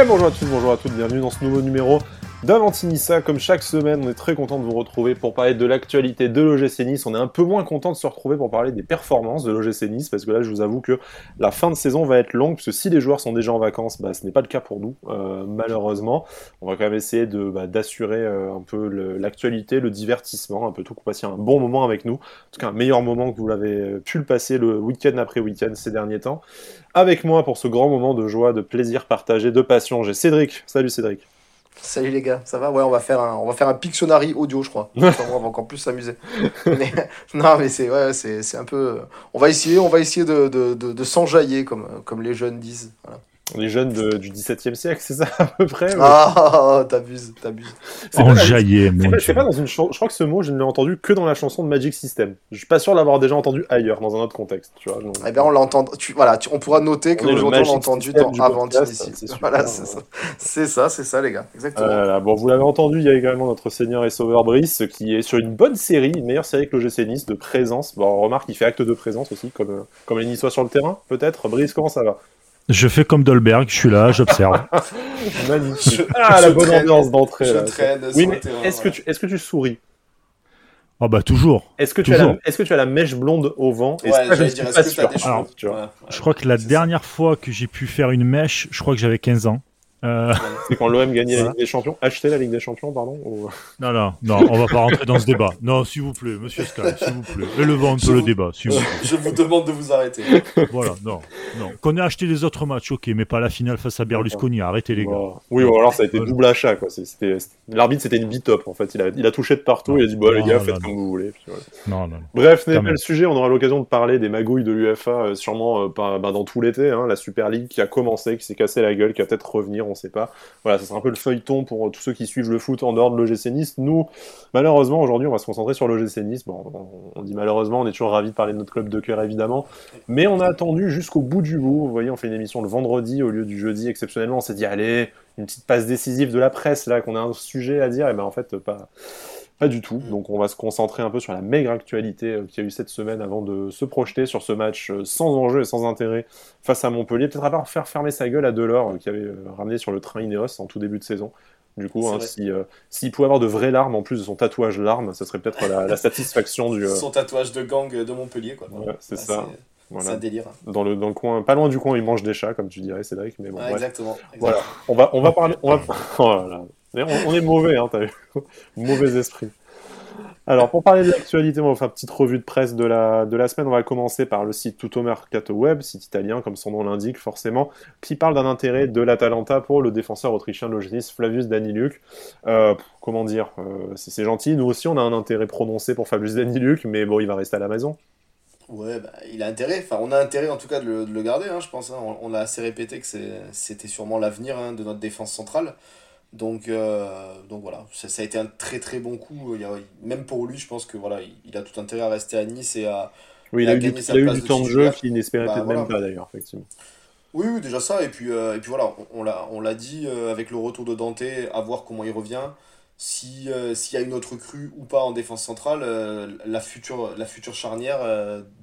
Et bonjour à tous, bonjour à toutes, bienvenue dans ce nouveau numéro d'Avantinissa. Comme chaque semaine, on est très content de vous retrouver pour parler de l'actualité de l'OGC Nice. On est un peu moins content de se retrouver pour parler des performances de l'OGC Nice, parce que là, je vous avoue que la fin de saison va être longue, parce que si les joueurs sont déjà en vacances, bah, ce n'est pas le cas pour nous, euh, malheureusement. On va quand même essayer bah, d'assurer euh, un peu l'actualité, le, divertissement, un peu tout, qu'on passe un bon moment avec nous. En tout cas, un meilleur moment que vous l'avez pu le passer le week-end après week-end ces derniers temps. Avec moi pour ce grand moment de joie, de plaisir partagé, de passion, j'ai Cédric. Salut Cédric. Salut les gars, ça va? Ouais, on va faire un, on va faire un Pictionary audio, je crois. on va encore plus s'amuser. non, mais c'est ouais, c'est un peu. On va essayer, on va essayer de, de, de, de s'enjailler comme, comme les jeunes disent. Voilà. Les jeunes de, du XVIIe siècle, c'est ça à peu près Ah, t'abuses, t'abuses. Enjaillé, C'est pas, dans une Je crois que ce mot, je ne l'ai entendu que dans la chanson de Magic System. Je suis pas sûr de l'avoir déjà entendu ailleurs, dans un autre contexte. Tu vois, Eh bien, on l'entend. Tu... Voilà, on pourra noter que aujourd'hui on l'a entendu dans Avant ici. Voilà, c'est ça. C'est ça, c'est ça, les gars. Exactement. Euh, bon, vous l'avez entendu, il y a également notre Seigneur et Sauveur Brice, qui est sur une bonne série, une meilleure série que le GC Nice de présence. Bon, on remarque, il fait acte de présence aussi, comme, comme les Niçois sur le terrain, peut-être. Brice, comment ça va? Je fais comme Dolberg, je suis là, j'observe. Magnifique. ah, la bonne ambiance d'entrée. Je traîne oui, mais est-ce que, tu, est que tu souris Ah oh bah toujours. Est-ce que, tu as la, est-ce que tu as la mèche blonde au vent ouais, je, dire, pas sûr. Alors, tu vois. Je crois que la dernière fois que j'ai pu faire une mèche, je crois que j'avais 15 ans. Euh... C'est quand l'OM gagnait la Ligue des Champions Acheter la Ligue des Champions, pardon Non, non, non, on va pas rentrer dans ce débat. Non, s'il vous plaît, monsieur Sky, s'il vous plaît. Élevons un peu le débat, s'il vous plaît. Je vous demande de vous arrêter. Voilà, non, non. Qu'on ait acheté les autres matchs, ok, mais pas la finale face à Berlusconi. Arrêtez, les gars. Oui, bon, alors ça a été double achat, quoi. L'arbitre, c'était une bit-top, en fait. Il a, il a touché de partout, il a dit, bon, les gars, faites comme vous voulez. Non, non. Bref, ce n'est pas le sujet. On aura l'occasion de parler des magouilles de l'UFA, euh, sûrement euh, bah, dans tout l'été. Hein, la Super League qui a commencé, qui s'est cassé la gueule, qui va peut-être revenir, on sait pas voilà, ça sera un peu le feuilleton pour tous ceux qui suivent le foot en dehors de l'OGC. Nous, malheureusement, aujourd'hui, on va se concentrer sur l'OGC. Bon, on, dit malheureusement, on est toujours ravis de parler de notre club de cœur, évidemment. Mais on a attendu jusqu'au bout du bout. Vous voyez, on fait une émission le vendredi au lieu du jeudi, exceptionnellement. On s'est dit, allez, une petite passe décisive de la presse, là, qu'on a un sujet à dire. Et ben, en fait, pas pas du tout. Donc on va se concentrer un peu sur la maigre actualité euh, qu'il y a eu cette semaine avant de se projeter sur ce match euh, sans enjeu et sans intérêt face à Montpellier. Peut-être à part faire fermer sa gueule à Delors euh, qui avait ramené sur le train Ineos en tout début de saison. Du coup, hein, s'il pouvait avoir de vraies larmes en plus de son tatouage larmes, ça serait peut-être la, satisfaction du. Son tatouage de gang de Montpellier, quoi. c'est ça. C'est un délire. Dans le, dans le coin, pas loin du coin, il mange des chats, comme tu dirais, Cédric. Mais bon, exactement, Voilà. On va, on va parler. On, va... Oh on, est mauvais, hein, t'as vu Mauvais esprit. Alors, pour parler de l'actualité, on va faire une petite revue de presse de la, de la semaine. On va commencer par le site Tutto Mercato Web, site italien, comme son nom l'indique, forcément, qui parle d'un intérêt de l'Atalanta pour le défenseur autrichien l'OGC, Flavius Daniluk. Euh, comment dire euh, C'est gentil. Nous aussi, on a un intérêt prononcé pour Flavius Daniluk, mais bon, il va rester à la maison. Ouais, bah, il a intérêt. Enfin, on a intérêt en tout cas de le, garder, hein, je pense. Hein. On, a assez répété que c'était sûrement l'avenir hein, de notre défense centrale. Donc, euh, donc voilà, ça, ça, a été un très très bon coup. Il y a, même pour lui, je pense que voilà, il, a tout intérêt à rester à Nice et à. Oui, il a, du, il a eu du temps de jeu qu'il n'espérait bah, peut-être même pas d'ailleurs, effectivement. Oui, oui, déjà ça. Et puis, euh, et puis voilà, on, on l'a dit euh, avec le retour de Dante, à voir comment il revient. Si, s'il y a une autre crue ou pas en défense centrale, la, future, la future charnière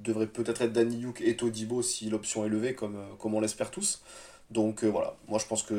devrait peut-être être Danny Yuk et Todibo si l'option est levée, comme, comme on l'espère tous. Donc euh, voilà, moi je pense que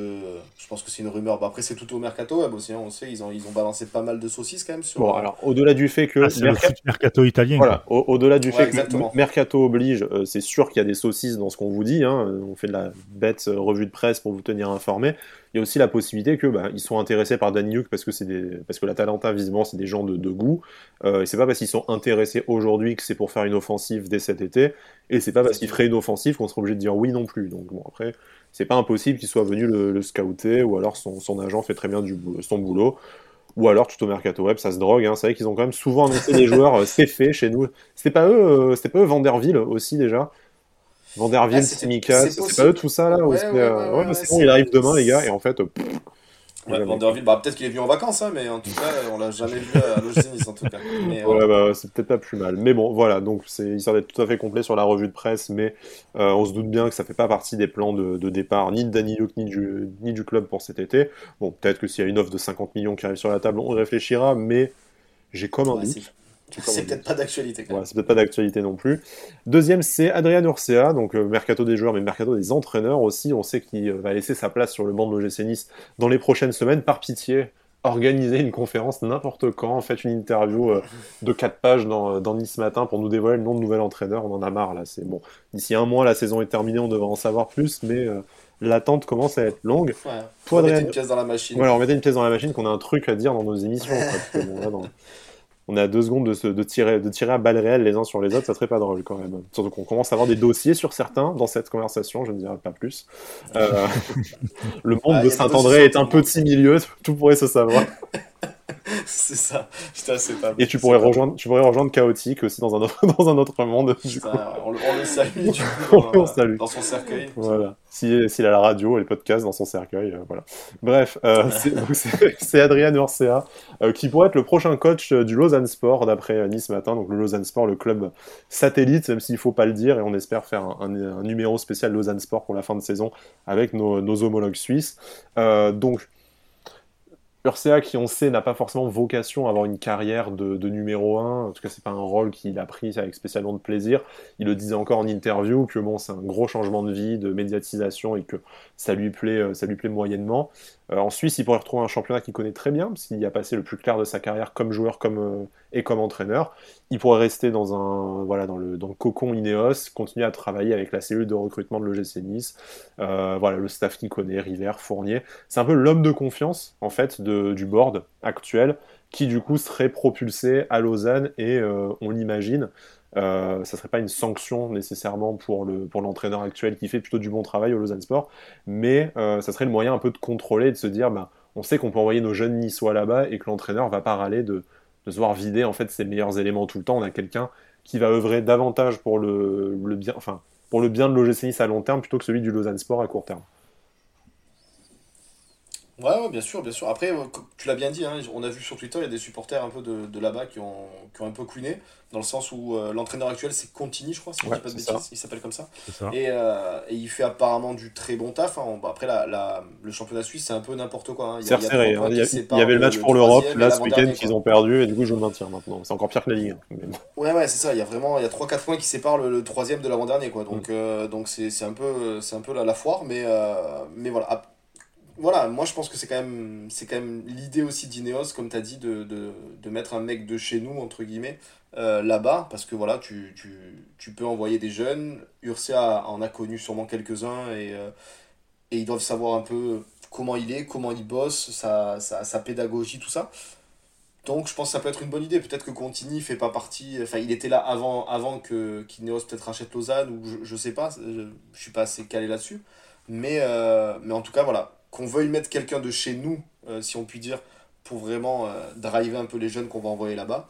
je pense que c'est une rumeur. Bah, après c'est tout au mercato web aussi, hein, on sait ils ont ils ont balancé pas mal de saucisses quand même sur. Bon alors au-delà du fait que ah, c'est le mercato italien. Voilà, au-delà du fait que mercato oblige, euh, c'est sûr qu'il y a des saucisses dans ce qu'on vous dit. Hein, on fait de la bête euh, revue de presse pour vous tenir informé. Il y a aussi la possibilité que bah, ils sont intéressés par Danny parce que c'est des parce que visiblement c'est des gens de, goût. et c'est pas parce qu'ils sont intéressés aujourd'hui que c'est pour faire une offensive dès cet été. Et c'est pas parce qu'ils feraient une offensive qu'on sera obligé de dire oui non plus. Donc bon après c'est pas impossible qu'il soit venu le, scouter, ou alors son, agent fait très bien son boulot, ou alors tout au mercato web, ça se drogue. Hein. C'est vrai qu'ils ont quand même souvent annoncé des joueurs, euh, c'est fait chez nous. C'était pas eux, euh, c'était pas eux Vanderville aussi déjà. Vanderville, ah, Simicas, c'est pas eux tout ça là ouais, ouais, c'est bon, il arrive demain les gars, et en fait, Ouais, Vanderville, bah, peut-être qu'il est venu en vacances, hein, mais en tout cas, on l'a jamais vu à l'OGC en tout cas. ouais, bah, c'est peut-être pas plus mal. Mais bon, voilà, donc c'est histoire d'être tout à fait complet sur la revue de presse, mais euh, on se doute bien que ça fait pas partie des plans de, départ ni de Danny ni du, ni du club pour cet été. Bon, peut-être que s'il y a une offre de 50 millions qui arrive sur la table, on réfléchira, mais j'ai comme un doute. C'est peut-être pas d'actualité. Ouais, c'est peut-être pas d'actualité non plus. Deuxième, c'est Adrian Urcea, donc euh, mercato des joueurs, mais mercato des entraîneurs aussi. On sait qu'il va laisser sa place sur le banc de l'OGC Nice dans les prochaines semaines. Par pitié, organiser une conférence n'importe quand, faites une interview euh, de 4 pages dans, dans, Nice Matin pour nous dévoiler le nom de nouvel entraîneur. On en a marre là. C'est bon. D'ici un mois, la saison est terminée, on devrait en savoir plus, mais l'attente commence à être longue. Ouais. Pour Adrien... une pièce dans la machine. Voilà, on mettait une pièce dans la machine qu'on a un truc à dire dans nos émissions. On a deux secondes de, de, tirer, de tirer à balles réelles les uns sur les autres, ça serait pas drôle quand même. Surtout qu'on commence à avoir des dossiers sur certains dans cette conversation, je ne dirai pas plus. Euh, le monde ah, de Saint-André est un petit milieu, tout pourrait se savoir. c'est ça. Putain, c'est pas Et tu pourrais, rejoindre, tu pourrais rejoindre Chaotique aussi dans un autre, dans un autre monde. on, le, salue, du coup, on salue. dans son cercueil. Voilà. S'il si, a la radio et le podcast dans son cercueil. Euh, voilà. Bref, euh, c'est Adrien Urcea euh, qui pourrait être le prochain coach du Lausanne Sport d'après Nice Matin. Donc le Lausanne Sport, le club satellite, même s'il ne faut pas le dire. Et on espère faire un, un, numéro spécial Lausanne Sport pour la fin de saison avec nos, nos homologues suisses. donc Urcea, qui on sait n'a pas forcément vocation à avoir une carrière de, numéro 1, en tout cas c'est pas un rôle qu'il a pris avec spécialement de plaisir. Il le disait encore en interview que bon c'est un gros changement de vie, de médiatisation et que ça lui plaît, euh, ça lui plaît moyennement. Euh, en Suisse, il pourrait retrouver un championnat qu'il connaît très bien, qu'il y a passé le plus clair de sa carrière comme joueur comme, euh, et comme entraîneur. Il pourrait rester dans, un, voilà, dans, le, dans cocon Ineos, continuer à travailler avec la cellule de recrutement de l'OGC Nice, euh, voilà, le staff qu'il connaît, River, Fournier. C'est un peu l'homme de confiance, en fait, du board actuel, qui du coup serait propulsé à Lausanne, et on l'imagine, euh, ça serait pas une sanction nécessairement pour le pour l'entraîneur actuel qui fait plutôt du bon travail au Lausanne Sport, mais euh, ça serait le moyen un peu de contrôler, de se dire, bah, on sait qu'on peut envoyer nos jeunes niçois là-bas et que l'entraîneur va pas râler de, se voir vider en fait ses meilleurs éléments tout le temps. On a quelqu'un qui va œuvrer davantage pour le, bien, enfin pour le bien de l'OGC à long terme plutôt que celui du Lausanne Sport à court terme. Ouais, bien sûr, bien sûr. Après, euh, tu l'as bien dit, hein, on a vu sur Twitter, il y a des supporters un peu de, de là-bas qui ont, qui ont un peu couiné, dans le sens où euh, l'entraîneur actuel, c'est Contini, je crois, si pas de bêtises, il s'appelle comme ça. Et, euh, et, il fait apparemment du très bon taf. Hein. Après, la, la, le championnat suisse, c'est un peu n'importe quoi. Hein. Il, y a, serré, il, y il y avait le match pour l'Europe, là, ce week-end, qu'ils ont perdu, et du coup, je le maintiens maintenant. C'est encore pire que la Ligue. Ouais, ouais, c'est ça. Il y a vraiment il y a 3-4 points qui séparent le, troisième de l'avant-dernier, quoi. Donc, mm. donc c'est un peu, un peu la, la foire, mais, mais voilà voilà, moi je pense que c'est quand même, c'est quand même l'idée aussi d'Ineos, comme tu as dit, de, de, de, mettre un mec de chez nous, entre guillemets, euh, là-bas, parce que voilà, tu, tu, tu, peux envoyer des jeunes. Ursa en a connu sûrement quelques-uns et, euh, et ils doivent savoir un peu comment il est, comment il bosse, sa, sa, sa, pédagogie, tout ça. Donc je pense que ça peut être une bonne idée. Peut-être que Contini fait pas partie. Enfin, il était là avant, avant que qu'Ineos peut-être rachète Lausanne, ou je, je sais pas, je, je suis pas assez calé là-dessus. Mais, euh, mais en tout cas, voilà qu'on veuille mettre quelqu'un de chez nous, euh, si on peut dire, pour vraiment euh, driver un peu les jeunes qu'on va envoyer là-bas,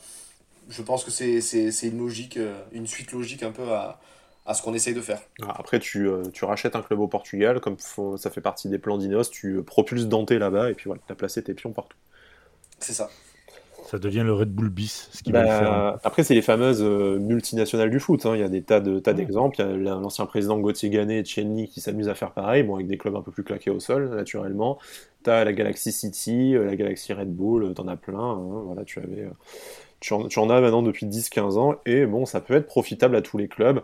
je pense que c'est une logique, euh, une suite logique un peu à, à ce qu'on essaye de faire. Ah, après, tu, tu, rachètes un club au Portugal, comme ça fait partie des plans d'Inos, tu propulses Dante là-bas, et puis voilà, tu as placé tes pions partout. C'est ça. Ça devient le Red Bull bis, ce qui va bah, faire. Après, c'est les fameuses euh, multinationales du foot. Hein. Il y a des tas de tas d'exemples. Il y a l'ancien président Gauthier Gannet et Chenny qui s'amusent à faire pareil, bon, avec des clubs un peu plus claqués au sol, naturellement. Tu as la Galaxy City, euh, la Galaxy Red Bull, euh, tu en as plein. Hein. Voilà, tu avais. Tu en, tu en, as maintenant depuis 10-15 ans, et bon, ça peut être profitable à tous les clubs.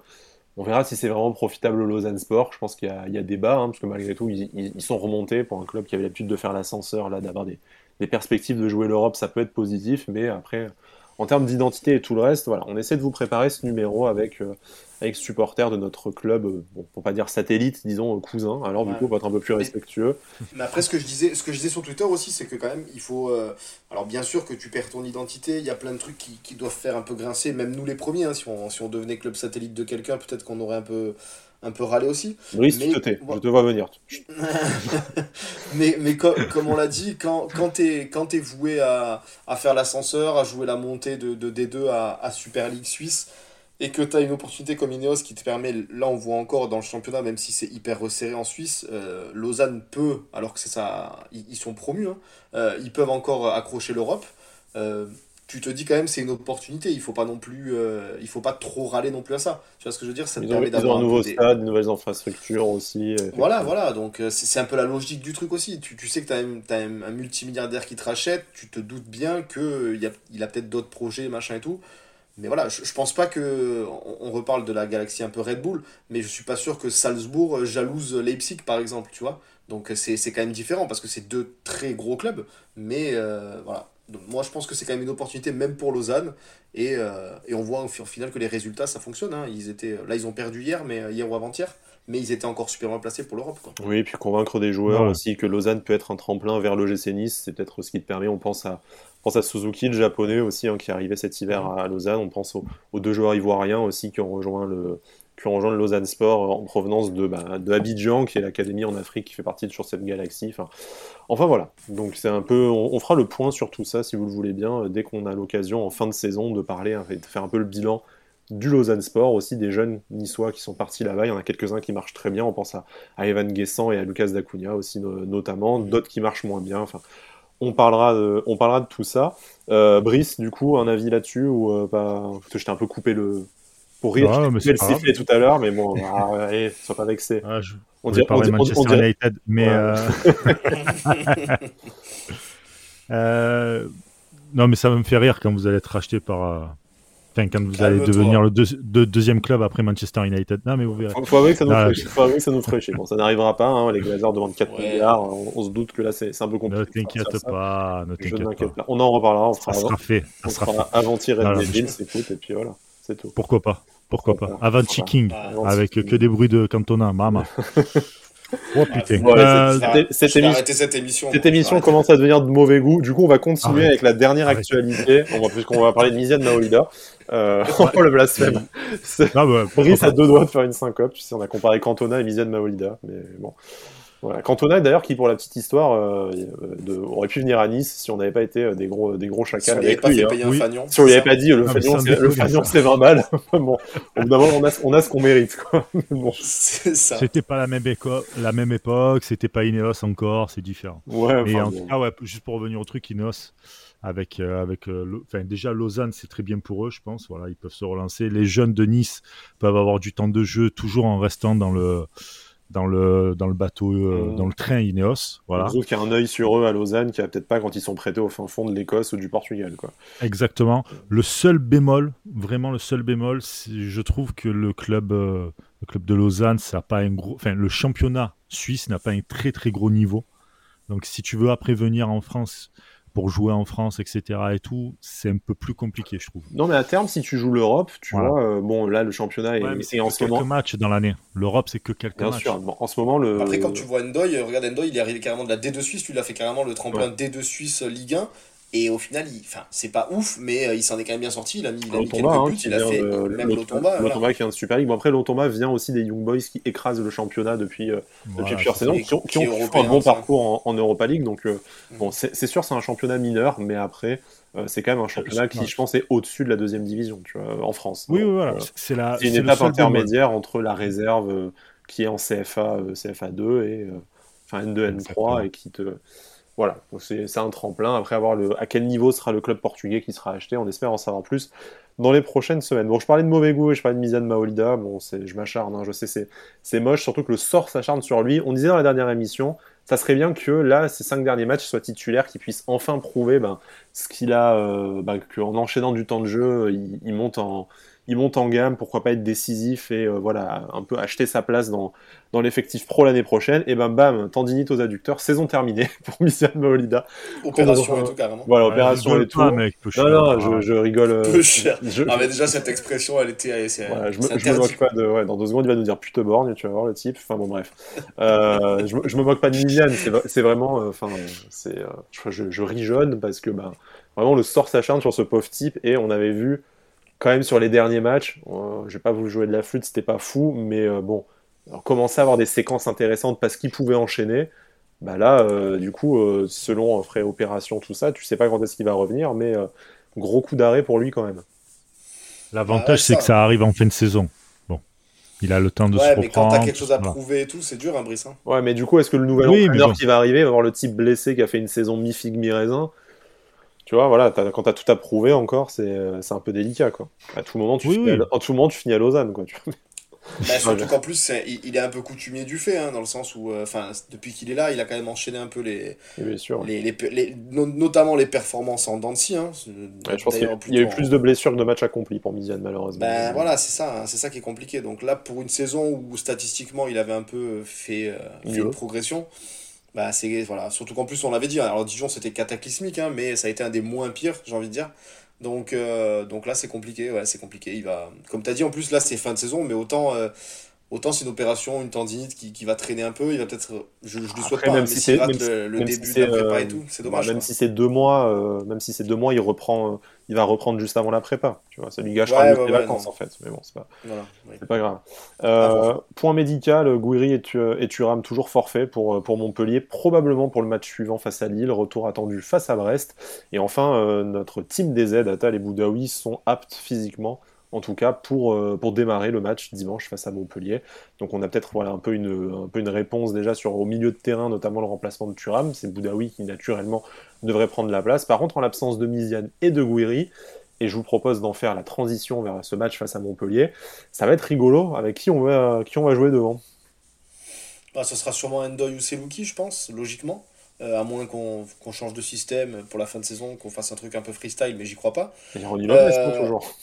On verra si c'est vraiment profitable au Lausanne Sport. Je pense qu'il y, y, a débat, hein, parce que malgré tout, ils, ils, sont remontés pour un club qui avait l'habitude de faire l'ascenseur, là, d'avoir des, les perspectives de jouer l'Europe, ça peut être positif, mais après, en termes d'identité et tout le reste, voilà, on essaie de vous préparer ce numéro avec, euh, avec supporters de notre club, euh, bon, pour pas dire satellite, disons euh, cousin, alors du coup, pour être un peu plus respectueux. Mais, après, ce que, je disais, ce que je disais sur Twitter aussi, c'est que quand même, il faut. alors, bien sûr que tu perds ton identité, il y a plein de trucs qui, qui doivent faire un peu grincer, même nous les premiers, hein, si, on, si on devenait club satellite de quelqu'un, peut-être qu'on aurait un peu un peu râlé aussi. Brice, mais... tu te tais, je te vois venir. mais mais comme on l'a dit, quand, quand tu es, es, voué à, à faire l'ascenseur, à jouer la montée de, de D2 à, à, Super League Suisse, et que tu as une opportunité comme Ineos qui te permet, là on voit encore dans le championnat, même si c'est hyper resserré en Suisse, euh, Lausanne peut, alors que c'est ça, ils, sont promus, hein, euh, ils peuvent encore accrocher l'Europe. Euh, tu te dis quand même c'est une opportunité. Il faut pas non plus, il faut pas trop râler non plus à ça. Tu vois ce que je veux dire? Ça te Ils permet d'avoir un nouveau des- stade, de nouvelles infrastructures aussi. Voilà, voilà. Donc c'est un peu la logique du truc aussi. Tu, tu sais que tu as, un, un multimilliardaire qui te rachète. Tu te doutes bien que il a, il a peut-être d'autres projets, machin et tout. Mais voilà, je, je pense pas que on, on reparle de la galaxie un peu Red Bull, mais je suis pas sûr que Salzbourg euh, jalouse Leipzig par exemple, tu vois. Donc euh, c'est c'est quand même différent parce que c'est deux très gros clubs, mais euh, voilà. Donc, moi je pense que c'est quand même une opportunité même pour Lausanne et, euh, et on voit au, au final que les résultats ça fonctionne. hein. Ils étaient là ils ont perdu hier, mais hier ou avant-hier, mais ils étaient encore super bien placés pour l'Europe quoi. Oui, et puis convaincre des joueurs Ouais. aussi que Lausanne peut être un tremplin vers l'OGC Nice, c'est peut-être ce qui te permet. On pense à, pense à Suzuki, le japonais aussi, hein, qui est arrivé cet hiver à Lausanne. On pense aux, aux deux joueurs ivoiriens aussi qui ont rejoint le, qui ont rejoint le Lausanne Sport en provenance de, bah, de Abidjan, qui est l'académie en Afrique qui fait partie de sur cette galaxie. Enfin, enfin voilà. Donc c'est un peu, on, on fera le point sur tout ça si vous le voulez bien, euh, dès qu'on a l'occasion en fin de saison de parler, hein, et de faire un peu le bilan du Lausanne Sport, aussi des jeunes niçois qui sont partis là-bas. Il y en a quelques-uns qui marchent très bien. On pense à, à Evan Guessant et à Lucas Dacunia aussi no- notamment, d'autres qui marchent moins bien. Enfin, on parlera de, on parlera de tout ça. Euh, Brice, du coup, un avis là-dessus ou euh, pas je t'ai un peu coupé le pour rire. Ouais, je mais le sifflet tout à l'heure, mais bon, ah, allez, sois pas vexé. Ah, je On dirait, on Manchester on dirait- United, mais. Ouais. euh, Non, mais ça me fait rire quand vous allez être racheté par. Enfin, quand vous allez devenir le deux- deux- deuxième club après Manchester United. Non, mais vous verrez. Faut, faut avouer que ça nous Ah, ferait. Faut que ça nous ferait chier. Bon, ça n'arrivera pas. hein, Les Glazers demandent 4 Ouais. milliards. On, on se doute que là, c'est c'est un peu compliqué. Ne t'inquiète ça. pas, ne Je t'inquiète m'inquiète pas. pas. On en reparlera. On Ça fera, sera fait. on Ça sera fera fait. avant-hier Voilà, Red Devils, écoute, et puis voilà, c'est tout. Pourquoi pas Pourquoi pas Avanti. King, avec que des bruits de Cantona, maman. Oh putain. Euh, cette- cette émission- arrêter cette émission. Cette commence à devenir de mauvais goût. Du coup, on va continuer Arrête. avec la dernière Arrête. actualité. On va, puisqu'on va parler de Misiane Maolida. Euh, oh, le blasphème. C'est- Ah bah, Brice a deux doigts de faire une syncope. Tu sais, on a comparé Cantona et Misiane Maolida. Mais bon. Voilà. Cantona, d'ailleurs, qui, pour la petite histoire, euh, euh, de- aurait pu venir à Nice si on n'avait pas été euh, des gros, des gros Si on chacals lui avait avec pas lui. fait hein. payer un Oui. fagnon. Si on lui avait pas dit, le Ah, fagnon, c'est on le déconne, fagnon, ça. c'est 20 balles. bon, au bout d'un moment, on a, on a ce qu'on mérite. Bon. C'était pas la même, éco- la même époque, c'était pas Ineos encore, c'est différent. Ouais, Mais enfin, en bon. tout cas, ouais, juste pour revenir au truc, Ineos, avec, euh, avec euh, enfin, déjà Lausanne, c'est très bien pour eux, je pense. Voilà, ils peuvent se relancer. Les jeunes de Nice peuvent avoir du temps de jeu, toujours en restant dans le, dans le, dans le bateau, euh, Mhm. dans le train Ineos. Voilà, Les autres qui a un œil sur eux à Lausanne, qui a peut-être pas quand ils sont prêtés au fin fond de l'Écosse ou du Portugal. Quoi. exactement. Le seul bémol, vraiment le seul bémol, je trouve que le club, euh, le club de Lausanne, ça a pas un gros, enfin, le championnat suisse n'a pas un très très gros niveau. Donc, si tu veux après venir en France pour jouer en France, etc. et tout, c'est un peu plus compliqué, je trouve. Non, mais à terme, si tu joues l'Europe, tu Voilà. vois, euh, bon, là, le championnat est, Ouais, mais est c'est en que ce quelques matchs dans l'année. L'Europe, c'est que quelques Bien matchs. sûr, bon, en ce moment, le. Après, quand tu vois Endoy, regarde Endoy, il est arrivé carrément de la D2 Suisse, lui, il a fait carrément le tremplin D2 Suisse Ligue 1. Et au final, il... enfin, c'est pas ouf, mais euh, il s'en est quand même bien sorti. Il a mis, il a mis quelques hein, buts, qui il a vient fait de- même l'Otomba- l'Otomba. voilà. qui vient de Super League. Bon, après, l'Otomba vient aussi des Young Boys qui écrasent le championnat depuis, euh, depuis plusieurs saisons, qui ont, qui ont est fait un européen, bon ça. parcours en, en Europa League. Donc, euh, Mm. bon, c'est sûr, c'est un championnat mineur, mais après, euh, c'est quand même un championnat qui, je pense, est au-dessus de la deuxième division, tu vois, en France. Oui, oui, voilà. C'est la. c'est une étape intermédiaire entre la réserve euh, qui est en CFA, euh, CFA 2 et euh, enfin N2, N3 Exactement. et qui te voilà, c'est un tremplin. Après avoir le à quel niveau sera le club portugais qui sera acheté, on espère en savoir plus dans les prochaines semaines. Bon, je parlais de mauvais goût et je parlais de Mizan Maolida. Bon, je m'acharne, hein, je sais, c'est moche, surtout que le sort s'acharne sur lui. On disait dans la dernière émission, ça serait bien que là, ces cinq derniers matchs, il soit titulaire, qu'il puisse enfin prouver ben, ce qu'il a, euh, ben, qu'en enchaînant du temps de jeu, il, il monte en il monte en gamme, pourquoi pas être décisif et euh, voilà, un peu acheter sa place dans, dans l'effectif pro l'année prochaine. Et ben bam, tendinite aux adducteurs, saison terminée pour Misian Maolida. Opération et tout, carrément. Voilà, opération et tout. pas, mec, peu non, cher. non, Ah, je, je rigole. euh, Peu cher. je- Ah, mais déjà, cette expression, elle était. C'est voilà, je, me, c'est je me moque pas de. Ouais, dans deux secondes, il va nous dire pute borgne, tu vas voir le type. Enfin bon, bref. Euh, je, me- je me moque pas de Misian, c'est vraiment. euh, Enfin, c'est. euh, je, je, je ris jaune parce que, ben, vraiment, le sort s'acharne sur ce pauvre type et on avait vu, quand même, sur les derniers matchs, euh, je vais pas vous jouer de la flûte, c'était pas fou, mais euh, bon, alors, commencer à avoir des séquences intéressantes parce qu'il pouvait enchaîner. Bah là, euh, du coup, euh, selon euh, frais opération, tout ça, tu sais pas quand est-ce qu'il va revenir, mais euh, gros coup d'arrêt pour lui quand même. L'avantage, c'est que ça arrive en fin de saison. Bon, il a le temps de se Ouais, mais quand reprendre. t'as quelque chose à voilà. prouver et tout, c'est dur, hein, Brice. hein. Ouais, mais du coup, est-ce que le nouvel Oui, entraîneur bon. qui va arriver va avoir le type blessé qui a fait une saison mi-figue, mi-raisin tu vois, voilà, quand tu as tout à prouver encore, c'est un peu délicat, quoi. À tout moment, tu, finis, À, tout moment, tu finis à Lausanne, quoi. Tu vois. Bah, surtout qu'en plus, il, est un peu coutumier du fait, hein, dans le sens où, euh, enfin, depuis qu'il est là, il a quand même enchaîné un peu les, les, notamment les performances en Dancy. Hein. je pense qu'il y a eu plus de blessures que de matchs accomplis pour Miziane, malheureusement. Ben voilà, c'est ça, hein, c'est ça qui est compliqué. Donc là, pour une saison où statistiquement il avait un peu fait, euh, une progression. Bah, c'est voilà surtout qu'en plus on l'avait dit alors Dijon c'était cataclysmique mais ça a été un des moins pires j'ai envie de dire donc, euh, donc là, c'est compliqué. Ouais, c'est compliqué. Il va, comme tu as dit, en plus, là, c'est fin de saison, mais autant, euh, autant c'est une opération, une tendinite qui, qui, va traîner un peu. Il va peut-être. Je, je lui souhaite pas, même si rate le, le début de la prépa et euh, tout, c'est dommage. même si c'est deux mois, même si c'est deux mois, il reprend il va reprendre juste avant la prépa. Tu vois, ça lui gâchera ouais, les vacances en fait. Mais bon, c'est pas, pas grave. Euh, point médical, Gouiri et, Turam toujours forfait pour, pour Montpellier, probablement pour le match suivant face à Lille, retour attendu face à Brest. Et enfin, euh, notre team des aides, Atal et Boudaoui, sont aptes physiquement en tout cas pour, euh, pour démarrer le match dimanche face à Montpellier. Donc on a peut-être voilà, un, peu une, un peu une réponse déjà sur au milieu de terrain, notamment le remplacement de Thuram. C'est Boudaoui qui naturellement devrait prendre la place. Par contre, en l'absence de Miziane et de Gouiri, et je vous propose d'en faire la transition vers ce match face à Montpellier, ça va être rigolo avec qui on va, qui on va jouer devant. Bah, ça sera sûrement Endoy ou Selouki, je pense, logiquement. Euh, à moins qu'on change de système pour la fin de saison, qu'on fasse un truc un peu freestyle, mais j'y crois pas. Il y a Ronny Lopez, euh, toujours.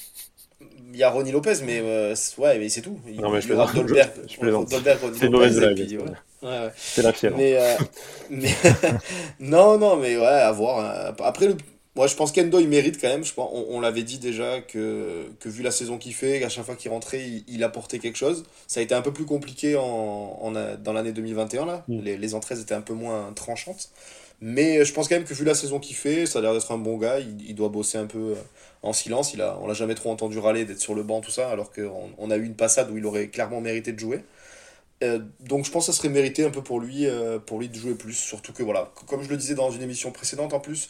Il y a Ronny Lopez, mais euh, ouais, mais c'est tout. Il, non, mais je plaisante. Dolberg, je, je C'est une mauvaise blague. Ouais. Ouais, C'est la fièvre. Mais, mais non, non, mais ouais, à voir. Après, le, moi, je pense qu'Endo, il mérite quand même. Je pense, on, l'avait dit déjà que, que vu la saison qu'il fait, qu'à chaque fois qu'il rentrait, il, apportait quelque chose. Ça a été un peu plus compliqué en, en dans l'année 2021. Là. Mm. Les, les, entrées étaient un peu moins tranchantes. Mais je pense quand même que vu la saison qu'il fait, ça a l'air d'être un bon gars. Il, il, doit bosser un peu euh, en silence. Il a, on l'a jamais trop entendu râler d'être sur le banc, tout ça, alors qu'on on a eu une passade où il aurait clairement mérité de jouer. Euh, donc je pense que ça serait mérité un peu pour lui, euh, pour lui de jouer plus. Surtout que voilà, comme je le disais dans une émission précédente en plus,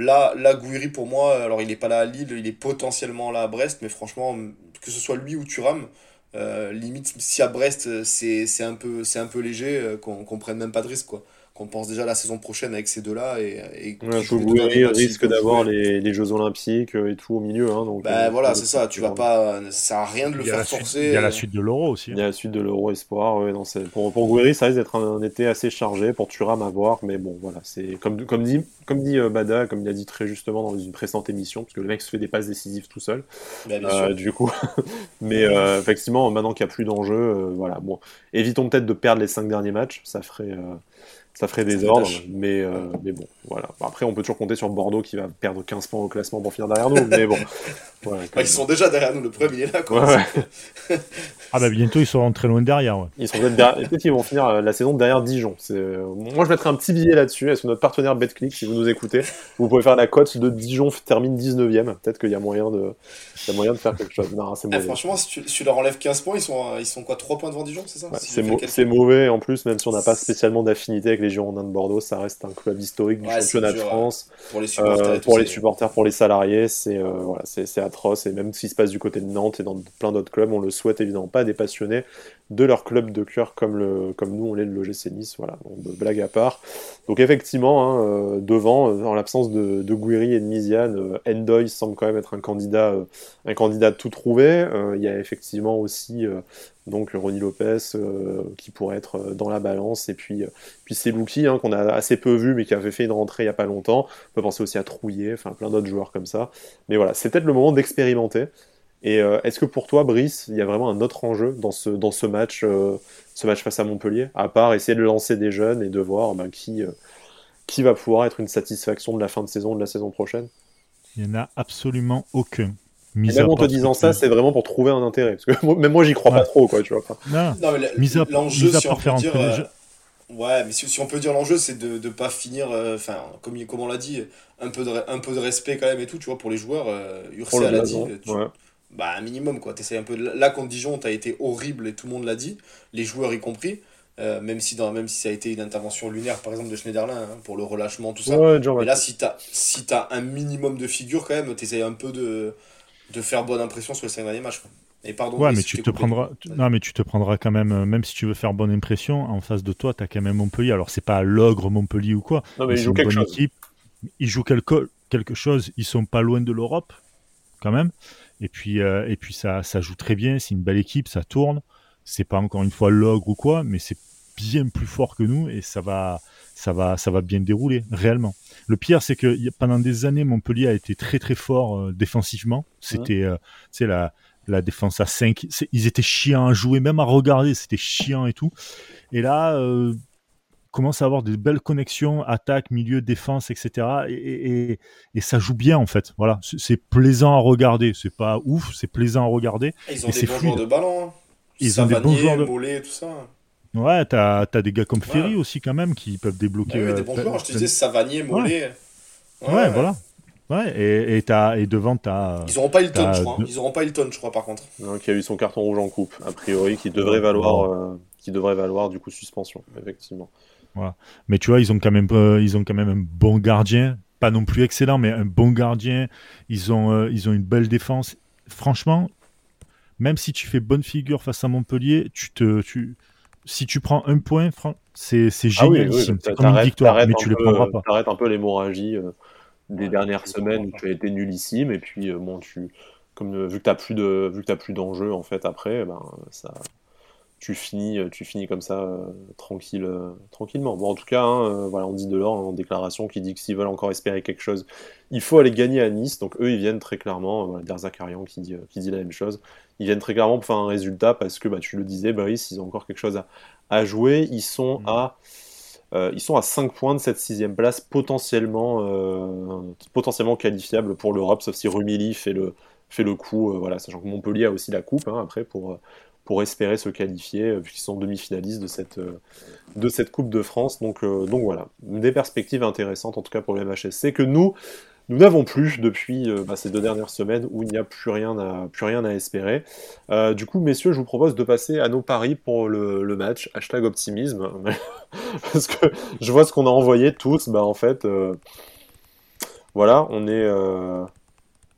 Là, là Gouiri, pour moi, alors il n'est pas là à Lille, il est potentiellement là à Brest, mais franchement, que ce soit lui ou Thuram, euh, limite, si à Brest c'est un, peu, un peu léger, qu'on ne prenne même pas de risque. Quoi qu'on pense déjà la saison prochaine avec ces deux-là. Et, et ouais, risque d'avoir les, les, Jeux Olympiques euh, et tout au milieu. Hein, donc, bah, voilà, c'est ça. Tu vas pas, ça sert à rien de le faire forcer. il y a la suite de l'Euro aussi. Hein. Il y a la suite de l'Euro Espoir. Ouais, non, pour, pour Gouiri, ça risque d'être un, été assez chargé. Pour Thuram à voir. Mais bon, voilà. c'est Comme, comme dit, comme dit euh, Bada, comme il a dit très justement dans une précédente émission, parce que le mec se fait des passes décisives tout seul. Bah, euh, du coup. mais effectivement, maintenant qu'il n'y a plus d'enjeu, voilà. Bon, évitons peut-être de perdre les cinq derniers matchs. Ça ferait ça ferait des ordres, mais, euh, mais bon, voilà. Après, on peut toujours compter sur Bordeaux qui va perdre 15 points au classement pour finir derrière nous, mais bon. ils sont déjà derrière nous, le premier est là, quoi. ah bah bientôt, ils seront très loin derrière, Ils sont peut-être qu'ils vont finir euh, la saison derrière Dijon. Euh, moi, je mettrai un petit billet là-dessus. Est-ce que notre partenaire BetClick, si vous nous écoutez, vous pouvez faire la cote de Dijon termine 19ème. Peut-être qu'il y a moyen de, il y a moyen de faire quelque chose. Non, ah, franchement, si tu, si tu, leur enlèves 15 points, ils sont, ils sont quoi 3 points devant Dijon, c'est ça C'est mauvais en plus, même si on n'a pas spécialement d'affinité avec les Girondins de Bordeaux, ça reste un club historique du championnat de France. Pour les supporters, euh, pour, les supporters pour les salariés, c'est euh, voilà, c'est atroce. Et même ce qui se passe du côté de Nantes et dans plein d'autres clubs, on le souhaite évidemment pas des passionnés de leur club de cœur comme, nous on l'est le l'OGC Nice. Voilà, blague à part. Donc effectivement, hein, euh, devant, en l'absence de, de Gouiri et de Miziane, Endoy semble quand même être un candidat, un candidat tout trouvé. Il y a effectivement aussi donc Ronnie Lopez euh, qui pourrait être euh, dans la balance et puis euh, puis hein, qu'on a assez peu vu mais qui avait fait une rentrée il y a pas longtemps on peut penser aussi à Trouillet enfin plein d'autres joueurs comme ça mais voilà c'est peut-être le moment d'expérimenter et est-ce que pour toi Brice il y a vraiment un autre enjeu dans ce dans ce match ce match face à Montpellier à part essayer de lancer des jeunes et de voir ben, qui qui va pouvoir être une satisfaction de la fin de saison de la saison prochaine? Il n'y en a absolument aucun même en te disant ça, c'est vraiment pour trouver un intérêt. Parce que même moi, j'y crois pas trop, quoi, tu vois. Non, l'enjeu, si on peut dire, euh, ouais, mais si, on peut dire l'enjeu, c'est de ne pas finir, euh, enfin, comme, comme on l'a dit, un peu, de, un peu de respect quand même et tout, tu vois, pour les joueurs. Euh, Ursa l'a dit. Bah, un minimum, quoi. un peu... Là, contre Dijon, tu as été horrible et tout le monde l'a dit, les joueurs y compris. Euh, même, si dans, même si ça a été une intervention lunaire, par exemple, de Schneiderlin, hein, pour le relâchement, tout ça. mais là, si tu as, si as un minimum de figure, quand même, tu essayes un peu de, de faire bonne impression sur les 5 derniers matchs. Et pardon, ouais, mais tu te prendras, non, mais tu te prendras quand même, euh, même si tu veux faire bonne impression, en face de toi, tu as quand même Montpellier. Alors, c'est pas l'ogre Montpellier ou quoi. Non, mais, il joue quelque chose. Équipe. Il joue quelque, quelque chose. Ils sont pas loin de l'Europe, quand même. Et puis, et puis ça, ça joue très bien. C'est une belle équipe, ça tourne. C'est pas encore une fois l'ogre ou quoi, mais c'est bien plus fort que nous et ça va, ça va, ça va bien dérouler réellement. Le pire, c'est que pendant des années, Montpellier a été très très fort euh, défensivement. C'était, euh, la, la défense à 5. Ils étaient chiants à jouer, même à regarder, c'était chiant et tout. Et là, euh, commence à avoir des belles connexions, attaque, milieu, défense, etc. Et, et, ça joue bien en fait. Voilà, c'est plaisant à regarder. C'est pas ouf, c'est plaisant à regarder. Ils ont des bons joueurs de ballon. Hein. Ils ont des bons joueurs de tout ça. Ouais, t'as as des gars comme Ferry aussi quand même qui peuvent débloquer. Bah des bons joueurs, je te disais Savanier, Mollet. Ouais, voilà. Ouais, et, et, as, et devant, t'as. Ils auront pas Hilton, je crois. Ils auront pas Hilton, je crois, par contre. Non, qui a eu son carton rouge en coupe, a priori, qui devrait valoir, euh, qui devrait valoir du coup suspension, effectivement. Voilà. Mais tu vois, ils ont quand même, euh, ils ont quand même un bon gardien, pas non plus excellent, mais un bon gardien. Ils ont, euh, ils ont une belle défense. Franchement, même si tu fais bonne figure face à Montpellier, tu te, tu, si tu prends un point, c'est ah génial. c'est comme une victoire, mais tu ne le prendras pas. T'arrêtes un peu l'hémorragie euh, des dernières semaines où tu as été nullissime, et puis euh, bon, tu, comme euh, vu que tu plus de, vu que plus d'enjeux en fait après, ben ça, tu finis, tu finis comme ça tranquille, tranquillement. Bon, en tout cas, hein, voilà, on dit de en déclaration qui dit que s'ils veulent encore espérer quelque chose, il faut aller gagner à Nice. Donc eux, ils viennent très clairement. Voilà, Derzakarian qui dit, qui dit la même chose ils viennent très clairement pour faire un résultat parce que bah, tu le disais, Brice, ils ont encore quelque chose à, jouer. Ils sont mm. à euh, ils sont à 5 points de cette sixième place, potentiellement, euh, potentiellement qualifiable pour l'Europe, sauf si Rumilly fait le, fait le coup, euh, voilà, sachant que Montpellier a aussi la coupe hein, après pour, pour espérer se qualifier, puisqu'ils sont demi-finalistes de cette, de cette Coupe de France. Donc, donc voilà, des perspectives intéressantes en tout cas pour le MHSC que nous, nous n'avons plus depuis euh, bah, ces deux dernières semaines où il n'y a plus rien à, plus rien à espérer. Euh, du coup, messieurs, je vous propose de passer à nos paris pour le, match. Hashtag optimisme. Parce que je vois ce qu'on a envoyé tous. Bah, en fait, euh, voilà, on est.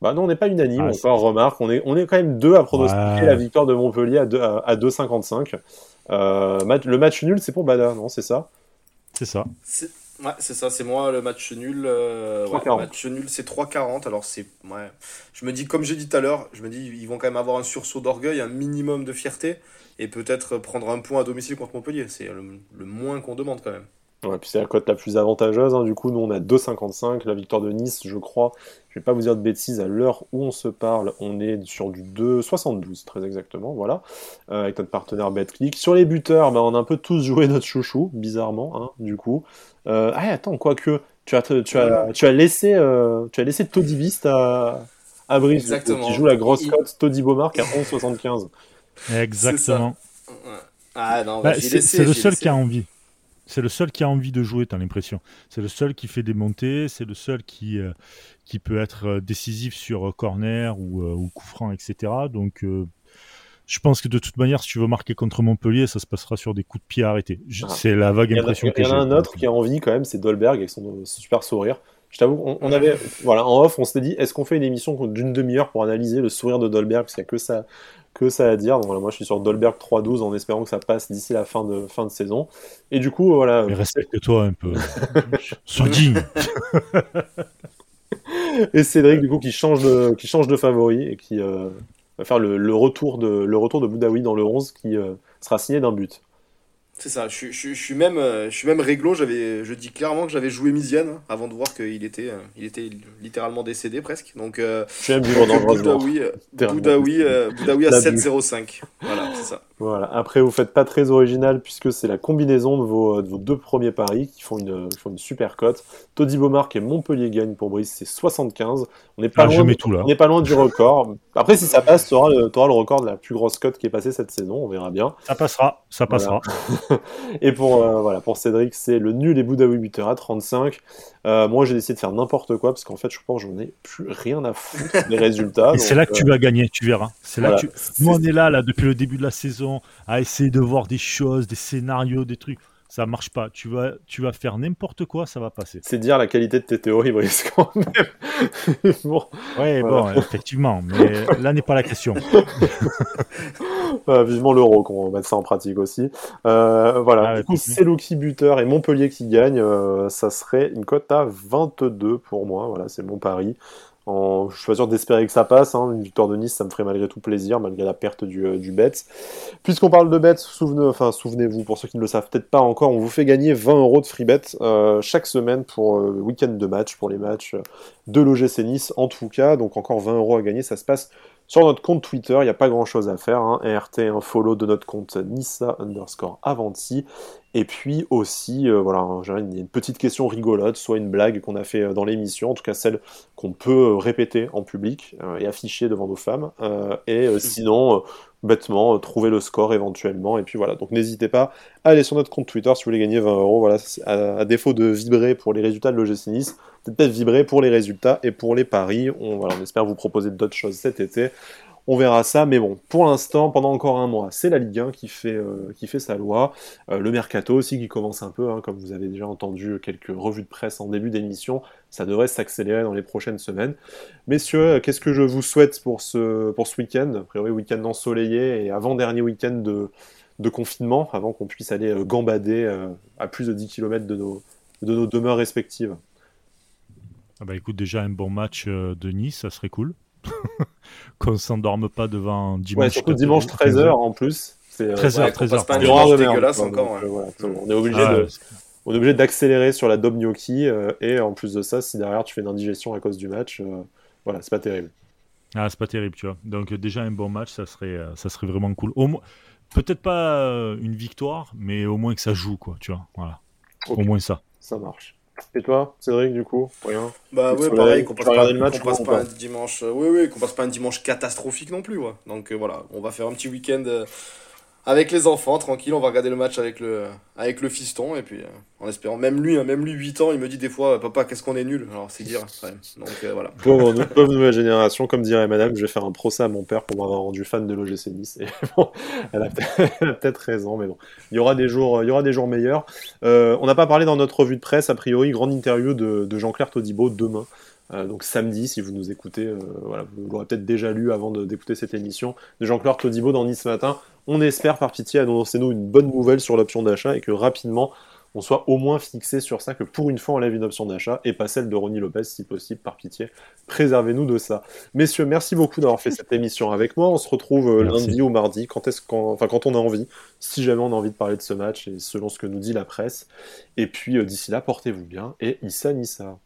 Bah non, on n'est pas unanime, ah, encore, remarque. On est, on est quand même deux à pronostiquer la victoire de Montpellier à 2,55. À, le match nul, c'est pour Bada, non C'est ça? C'est ça. Ouais, c'est ça, c'est moi le match nul. Euh, le match nul, c'est 3,40. Alors, c'est. Ouais. Je me dis, comme j'ai dit tout à l'heure, je me dis, ils vont quand même avoir un sursaut d'orgueil, un minimum de fierté, et peut-être prendre un point à domicile contre Montpellier. C'est le moins qu'on demande quand même. Ouais, puis c'est la cote la plus avantageuse. Hein. Du coup, nous, on a 2,55. La victoire de Nice, je crois, je vais pas vous dire de bêtises, à l'heure où on se parle, on est sur du 2,72, très exactement, voilà, euh, avec notre partenaire BetClick. Sur les buteurs, bah, on a un peu tous joué notre chouchou, bizarrement, hein, du coup. Euh, ah, attends, quoique, tu as, tu as, tu as laissé, euh, tu as laissé Toddy à, à Brice, qui joue la grosse cote Toddy Beaumark à 11,75. Exactement. Ah, non, bah, c'est le seul qui a envie. C'est le seul qui a envie de jouer, tu as l'impression. C'est le seul qui fait des montées, c'est le seul qui, euh, qui peut être euh, décisif sur euh, corner ou, ou coup franc, etc. Donc, je pense que de toute manière, si tu veux marquer contre Montpellier, ça se passera sur des coups de pied arrêtés. Ah. C'est la vague impression que j'ai. Il y en a un autre qui a envie quand même, c'est Dolberg avec son super sourire. Je t'avoue, on, avait, voilà, en off, on s'était dit, est-ce qu'on fait une émission d'une demi-heure pour analyser le sourire de Dolberg, parce qu'il n'y a que ça, que ça à dire. Donc voilà, moi je suis sur Dolberg 3-12 en espérant que ça passe d'ici la fin de, fin de saison. Et du coup, voilà. Mais respecte-toi un peu. Sois digne. et Cédric, du coup, qui change de, qui change de favori et qui euh, va faire le, retour de, le retour de Boudaoui dans le 11 qui euh, sera signé d'un but. C'est ça, je, je, suis même, euh, je suis même réglo, j'avais, je dis clairement que j'avais joué Miziane hein, avant de voir qu'il était, euh, il était littéralement décédé presque. Donc, euh, Boudaoui, Boudaoui, Boudaoui à 7,05. Voilà, c'est ça. Voilà. Après, vous faites pas très original puisque c'est la combinaison de vos, de vos, deux premiers paris qui font une, font une super cote. Toddy Beaumark et Montpellier gagne pour Brice, c'est 75. On n'est pas, ah, loin, tout là. On pas loin du record. Après, si ça passe, tu auras, le, auras le record de la plus grosse cote qui est passée cette saison. On verra bien. Ça passera, ça passera. et pour, euh, voilà, pour Cédric, c'est le nul et Boudaoui buteur à 35. Euh, moi, j'ai décidé de faire n'importe quoi parce qu'en fait, je pense que j'en ai plus rien à foutre des résultats. Et c'est là que tu vas gagner, tu verras. C'est là Nous, on est là, là, depuis le début de la saison, à essayer de voir des choses, des scénarios, des trucs. ça marche pas. Tu vas, tu vas faire n'importe quoi, ça va passer. C'est dire la qualité de tes théories, Brice, quand même. bon, ouais, bon, effectivement, mais là n'est pas la question. Vivement l'euro qu'on va mettre ça en pratique aussi. Euh, voilà, ah du coup, c'est Loki buteur et Montpellier qui gagne. Euh, ça serait une cote à 22 pour moi. Voilà, c'est mon pari. Je suis pas sûr d'espérer que ça passe. Hein. Une victoire de Nice, ça me ferait malgré tout plaisir, malgré la perte du, euh, du bet. Puisqu'on parle de bet, souvenez, enfin, souvenez-vous, pour ceux qui ne le savent peut-être pas encore, on vous fait gagner 20 euros de free bet euh, chaque semaine pour euh, le week-end de match, pour les matchs de l'OGC Nice en tout cas. Donc encore 20 euros à gagner. Ça se passe sur notre compte Twitter, il n'y a pas grand chose à faire. Hein. RT, un follow de notre compte Nissa underscore Avanti. Et puis aussi, euh, voilà, il y a une petite question rigolote, soit une blague qu'on a fait euh, dans l'émission, en tout cas celle qu'on peut euh, répéter en public et afficher devant nos femmes. et sinon, bêtement, trouver le score éventuellement. Et puis voilà, donc n'hésitez pas à aller sur notre compte Twitter si vous voulez gagner 20 euros. Voilà, à, défaut de vibrer pour les résultats de l'OGC Nice, peut-être vibrer pour les résultats et pour les paris. On, voilà, on espère vous proposer d'autres choses cet été. On verra ça, mais bon, pour l'instant, pendant encore un mois, c'est la Ligue 1 qui fait, euh, qui fait sa loi. Euh, le mercato aussi qui commence un peu, hein, comme vous avez déjà entendu quelques revues de presse en début d'émission. Ça devrait s'accélérer dans les prochaines semaines. Messieurs, qu'est-ce que je vous souhaite pour ce, pour ce week-end? A priori, week-end ensoleillé et avant-dernier week-end de, confinement, avant qu'on puisse aller euh, gambader à plus de 10 km de nos, de nos demeures respectives. Ah bah écoute, déjà un bon match de Nice, ça serait cool. Qu'on s'endorme pas devant dimanche. Ouais, surtout dimanche 13h en plus. 13h, 13h. C'est dégueulasse encore. on est obligé de on est obligé d'accélérer sur la dom gnocchi euh, et en plus de ça, si derrière tu fais une indigestion à cause du match, euh, voilà, c'est pas terrible. Ah, c'est pas terrible, tu vois. Donc déjà un bon match, ça serait, euh, ça serait vraiment cool. Au moins, peut-être pas une victoire, mais au moins que ça joue, quoi, tu vois. Voilà. Au moins ça. Ça marche. Et toi, Cédric, du coup Rien Bah ouais, pareil, qu'on passe, pas, match, passe pas un dimanche. oui, oui, qu'on passe pas un dimanche catastrophique non plus. Ouais. Donc euh, voilà, on va faire un petit week-end euh, avec les enfants, tranquille, on va regarder le match avec le, avec le fiston, et puis euh, en espérant, même lui, hein, même lui, 8 ans, il me dit des fois, papa, qu'est-ce qu'on est nul? Alors c'est dire, donc euh, pauvre, nouvelle génération, comme dirait madame, je vais faire un procès à mon père pour m'avoir rendu fan de l'OGC Nice, et bon, elle a peut-être raison, mais bon, il y aura des jours, il y aura des jours meilleurs. Euh, on n'a pas parlé dans notre revue de presse, a priori, grande interview de, de Jean-Claire Todibo demain. Euh, donc samedi, si vous nous écoutez, euh, voilà, vous l'aurez peut-être déjà lu avant d'écouter cette émission, de Jean-Claude Todibo dans Nice Matin. On espère par pitié annoncer-nous une bonne nouvelle sur l'option d'achat et que rapidement on soit au moins fixé sur ça, que pour une fois on lève une option d'achat et pas celle de Ronnie Lopez si possible, par pitié. Préservez-nous de ça. Messieurs, merci beaucoup d'avoir fait cette émission avec moi. On se retrouve euh, lundi ou mardi, quand, est-ce enfin, quand on a envie, si jamais on a envie de parler de ce match et selon ce que nous dit la presse. Et puis d'ici là, portez-vous bien et Issa Nissa.